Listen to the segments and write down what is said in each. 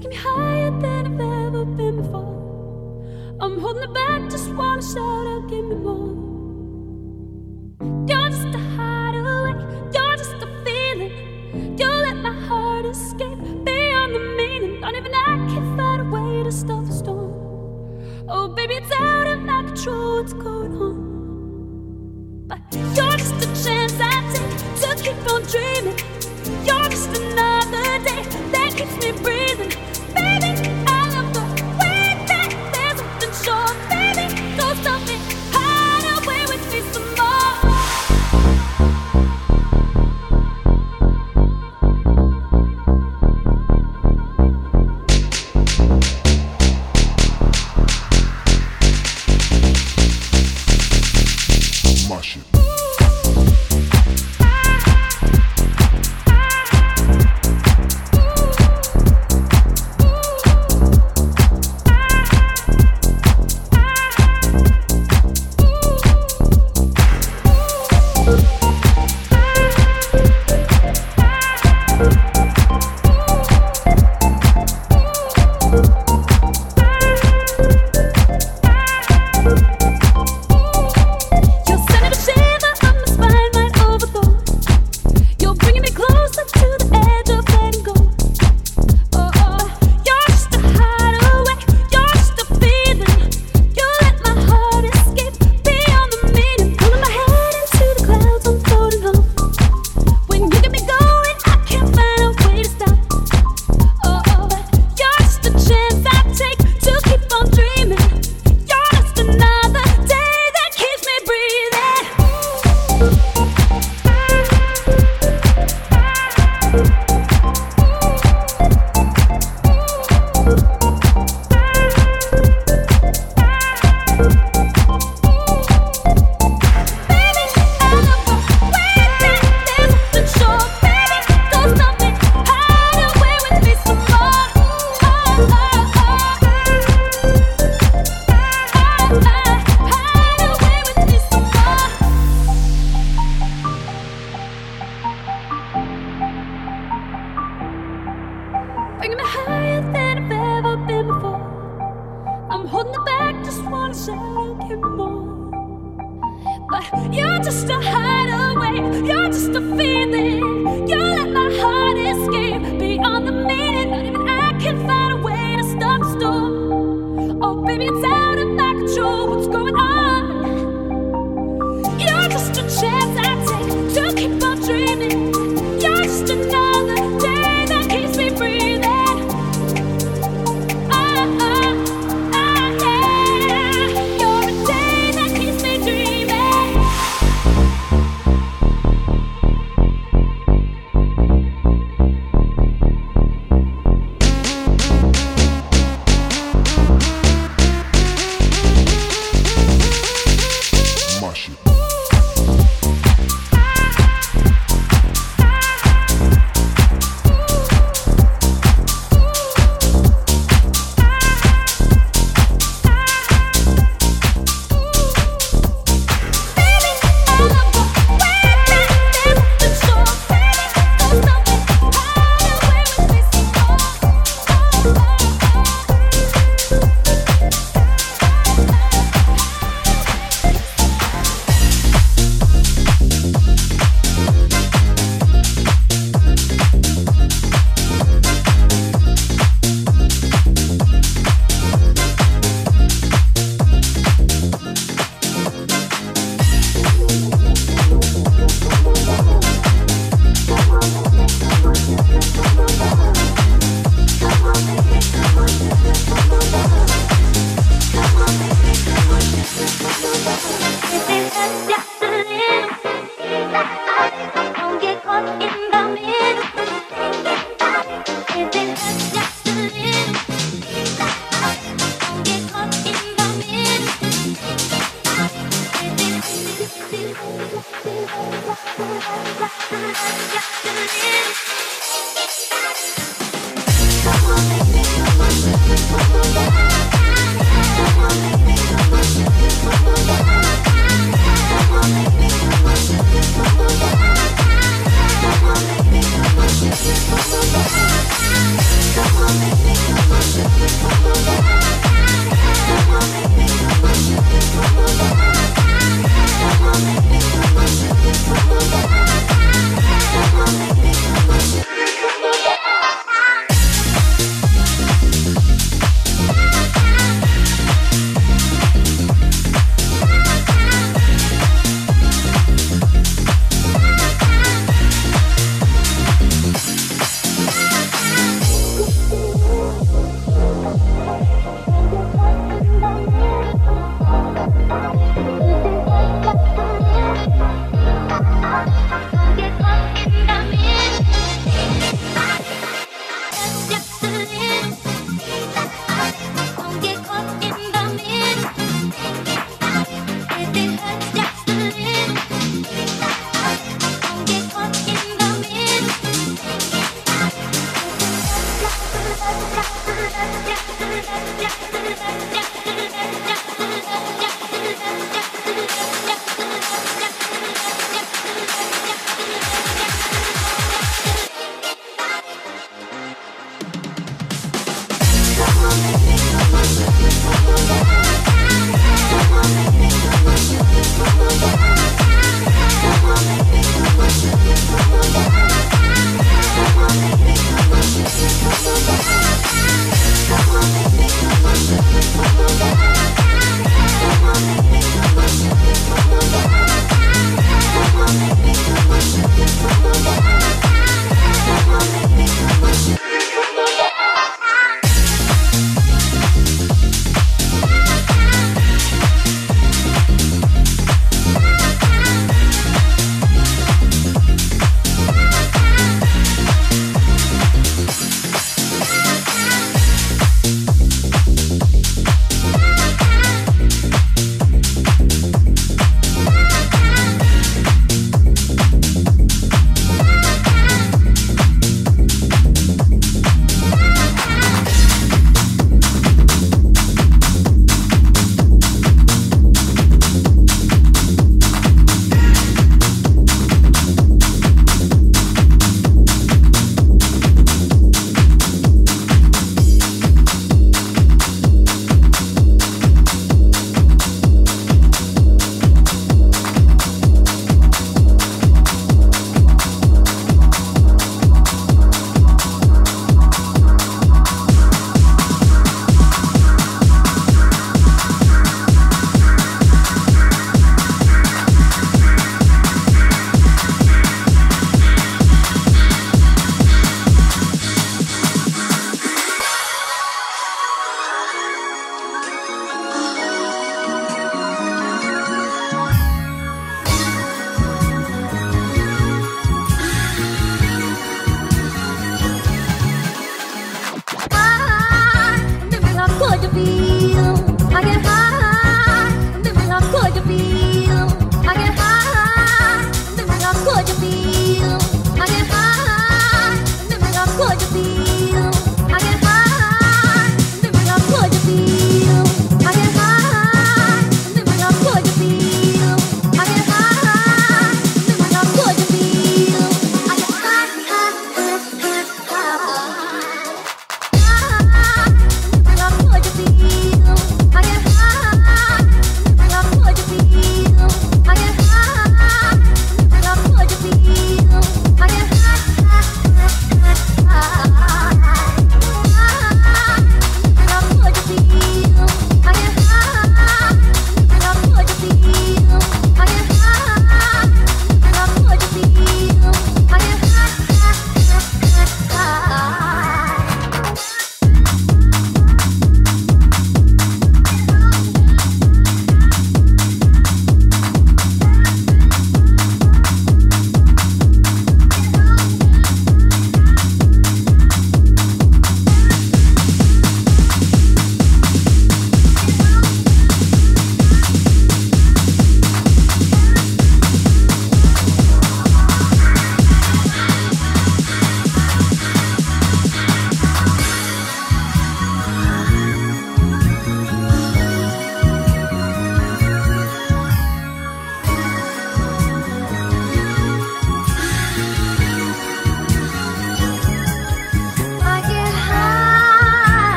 taking me higher than I've ever been before. I'm holding it back, just wanna shout out, give me more. Bye.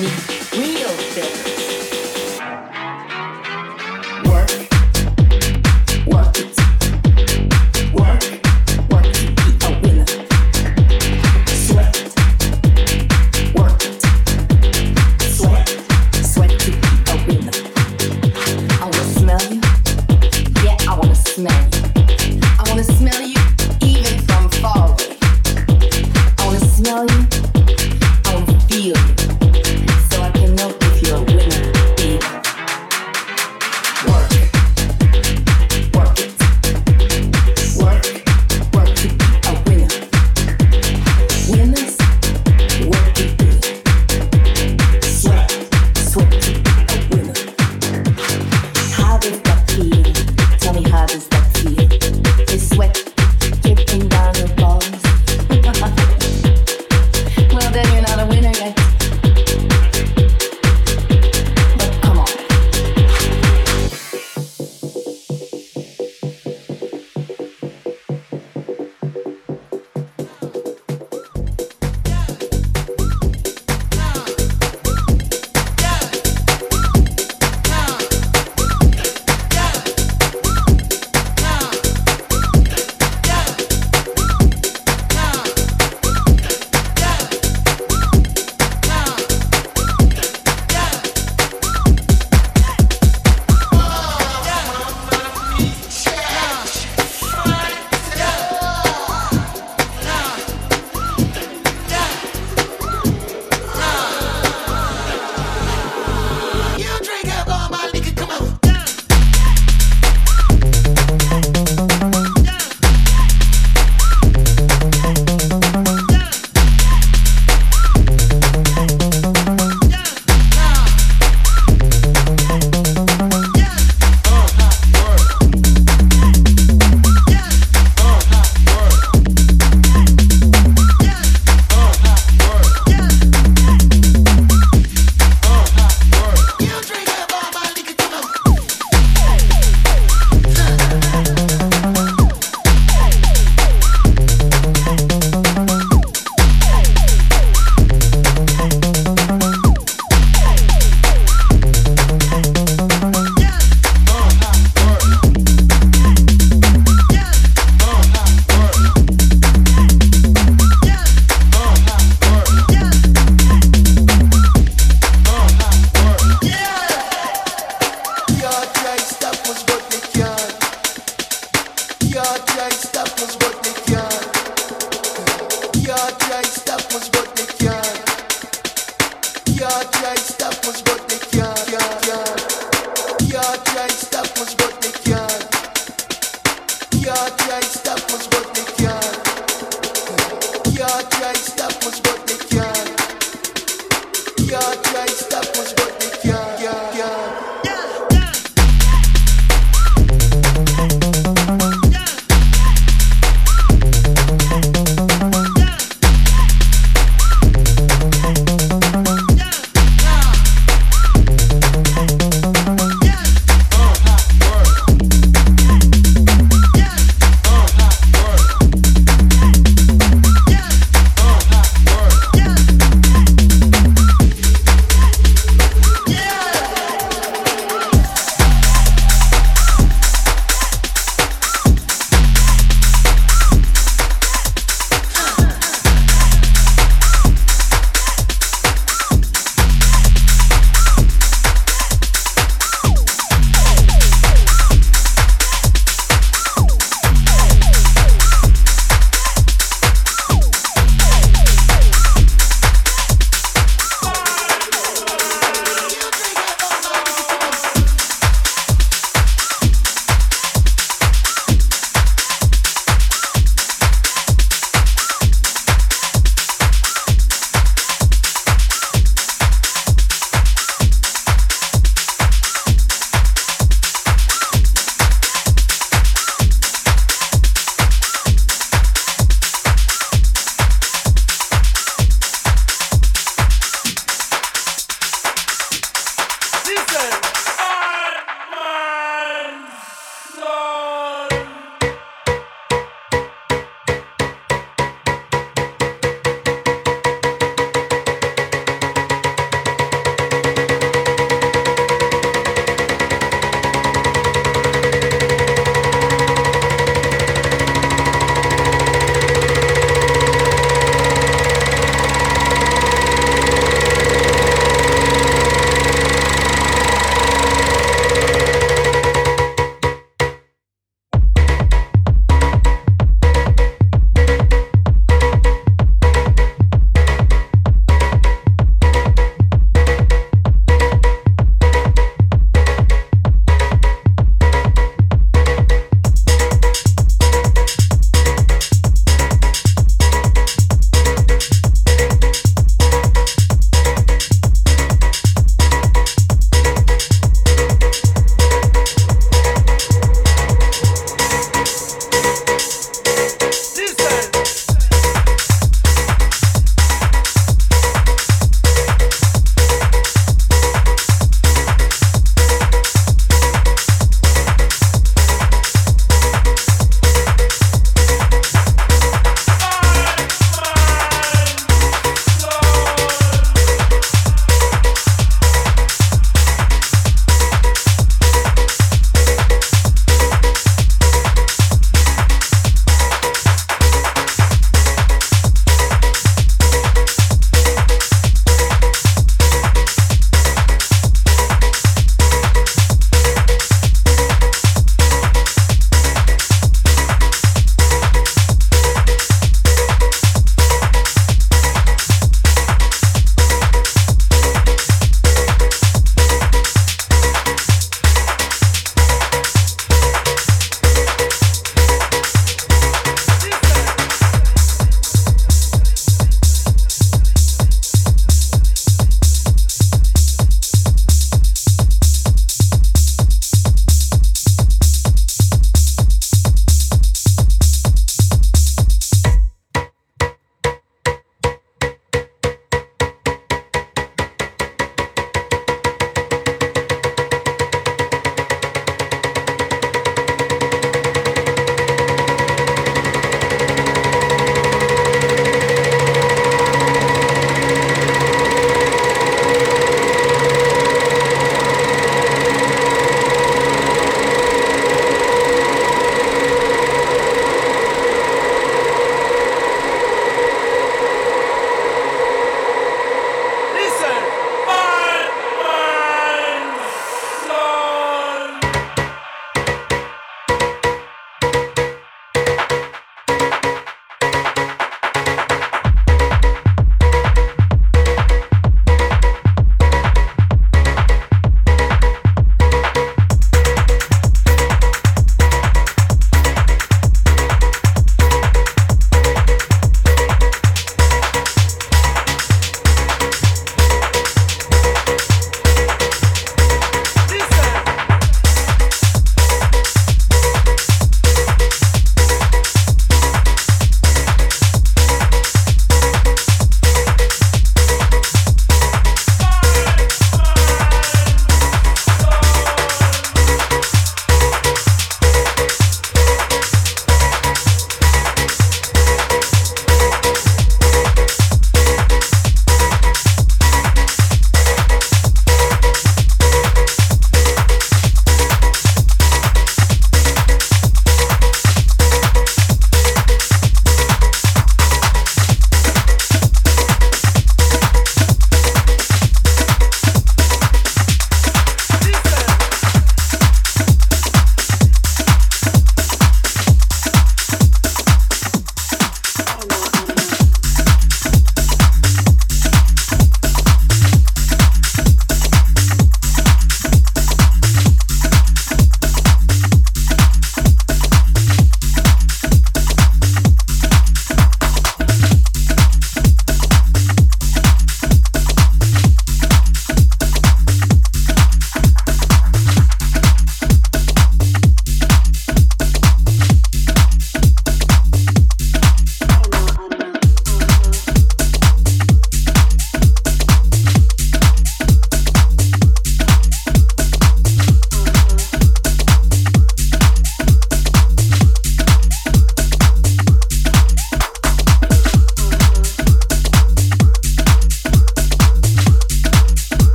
Miami.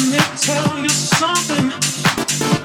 To the rhythm,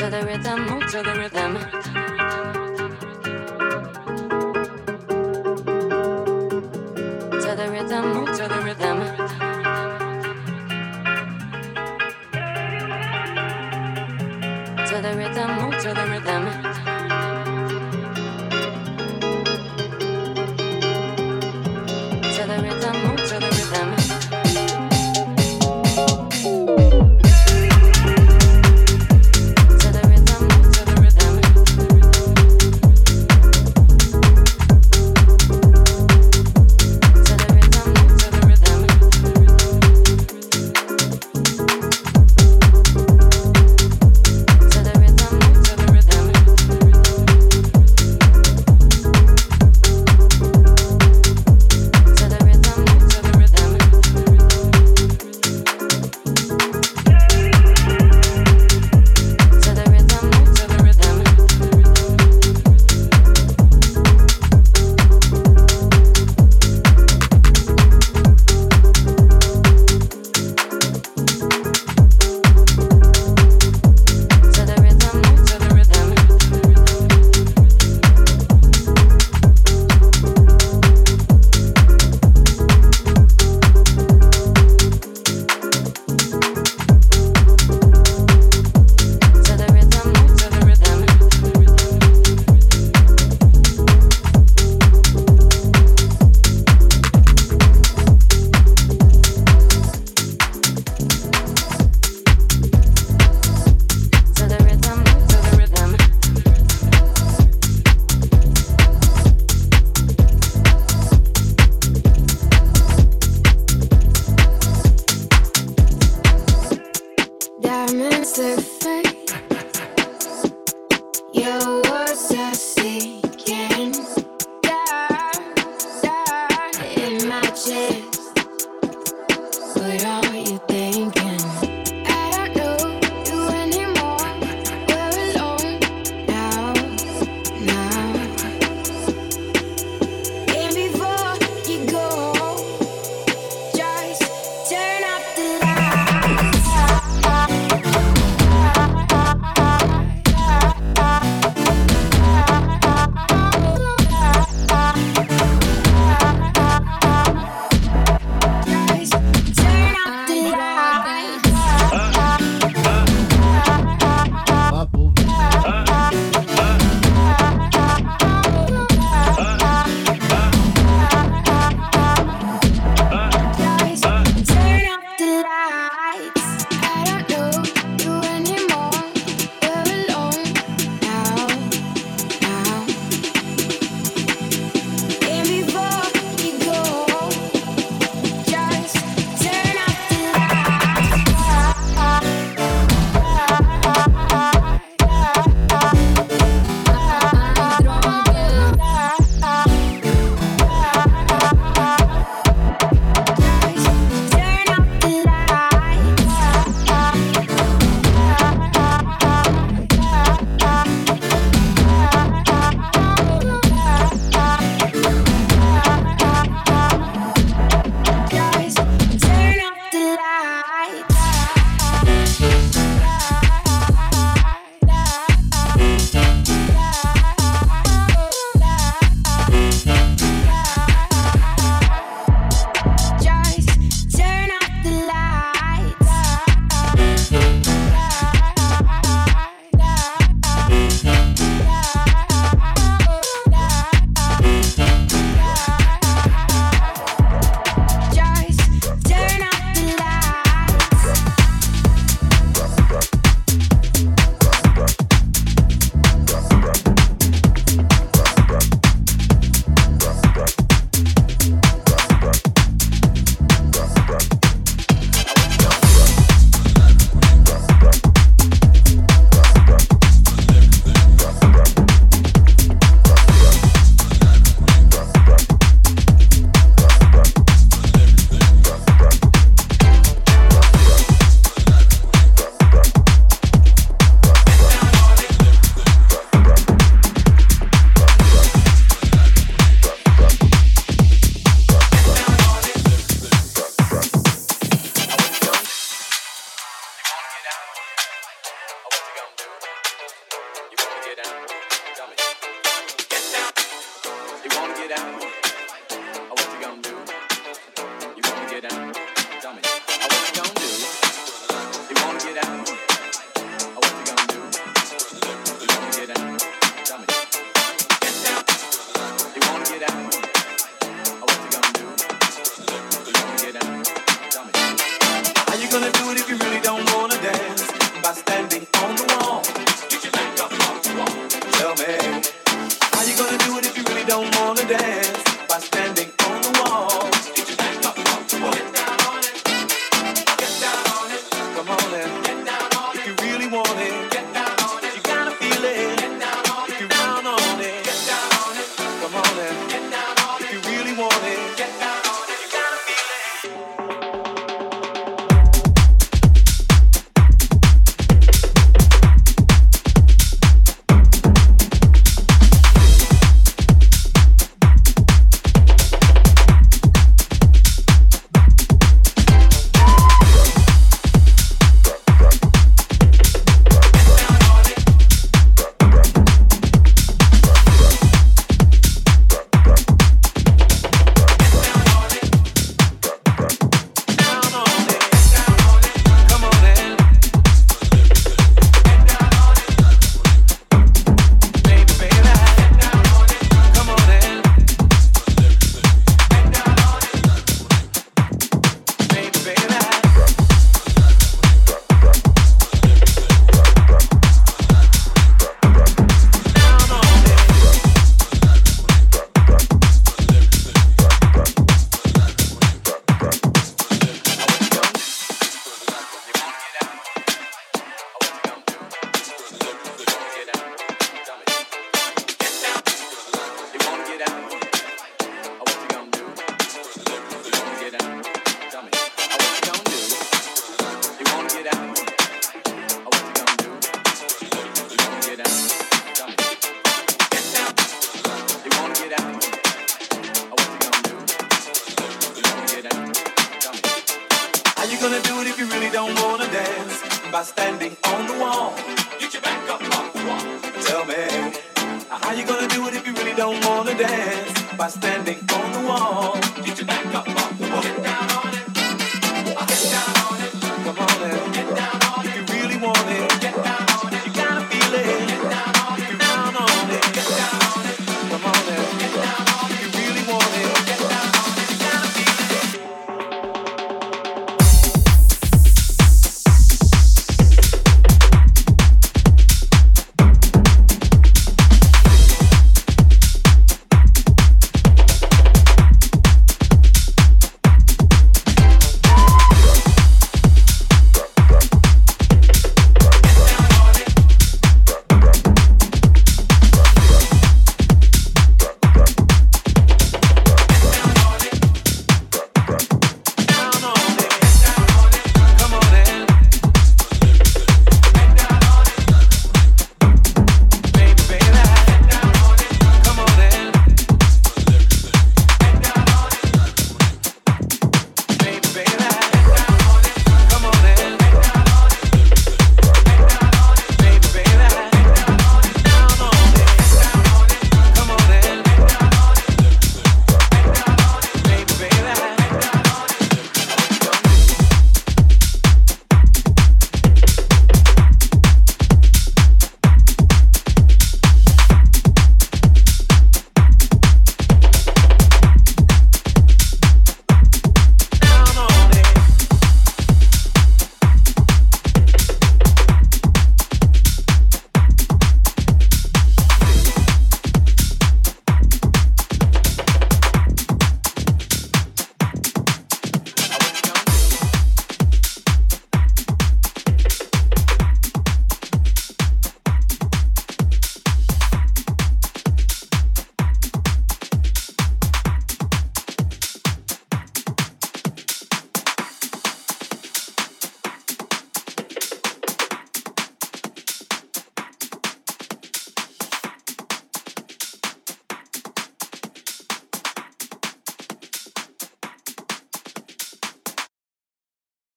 to the rhythm, move to the rhythm. To the rhythm, move to the rhythm. To the rhythm, move to the rhythm. To the rhythm. diamonds look fake. Yo.